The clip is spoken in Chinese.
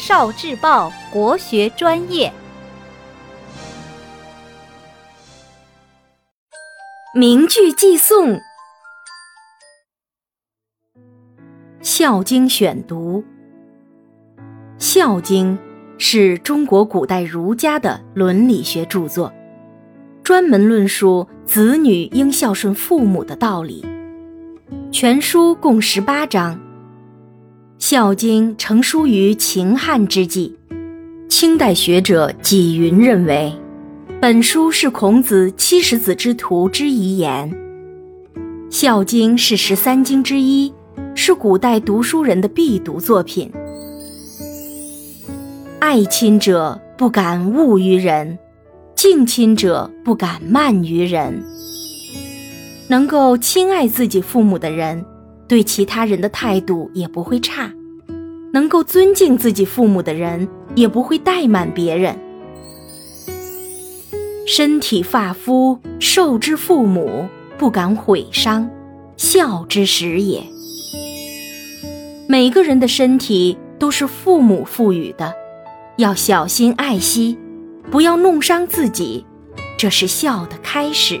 少智报国学专业，名句寄诵，《孝经》选读，《孝经》是中国古代儒家的伦理学著作，专门论述子女应孝顺父母的道理。全书共十八章。《孝经》成书于秦汉之际，清代学者纪云认为，本书是孔子七十子之徒之遗言。《孝经》是十三经之一，是古代读书人的必读作品。爱亲者不敢恶于人，敬亲者不敢慢于人。能够亲爱自己父母的人。对其他人的态度也不会差，能够尊敬自己父母的人也不会怠慢别人。身体发肤受之父母，不敢毁伤，孝之始也。每个人的身体都是父母赋予的，要小心爱惜，不要弄伤自己，这是孝的开始。